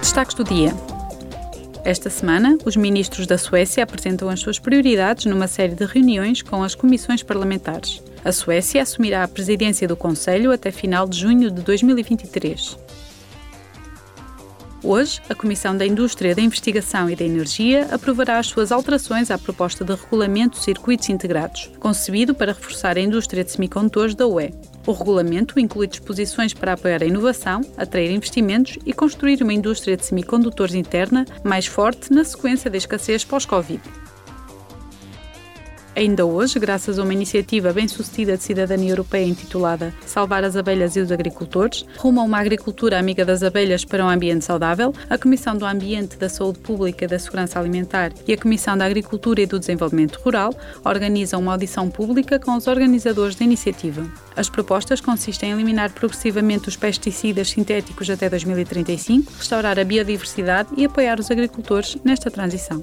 Destaques do dia. Esta semana, os ministros da Suécia apresentam as suas prioridades numa série de reuniões com as comissões parlamentares. A Suécia assumirá a presidência do Conselho até final de junho de 2023. Hoje, a Comissão da Indústria, da Investigação e da Energia aprovará as suas alterações à proposta de regulamento de circuitos integrados, concebido para reforçar a indústria de semicondutores da UE. O regulamento inclui disposições para apoiar a inovação, atrair investimentos e construir uma indústria de semicondutores interna mais forte na sequência da escassez pós-Covid. Ainda hoje, graças a uma iniciativa bem-sucedida de cidadania europeia intitulada Salvar as Abelhas e os Agricultores, rumo a uma agricultura amiga das abelhas para um ambiente saudável, a Comissão do Ambiente, da Saúde Pública e da Segurança Alimentar e a Comissão da Agricultura e do Desenvolvimento Rural organizam uma audição pública com os organizadores da iniciativa. As propostas consistem em eliminar progressivamente os pesticidas sintéticos até 2035, restaurar a biodiversidade e apoiar os agricultores nesta transição.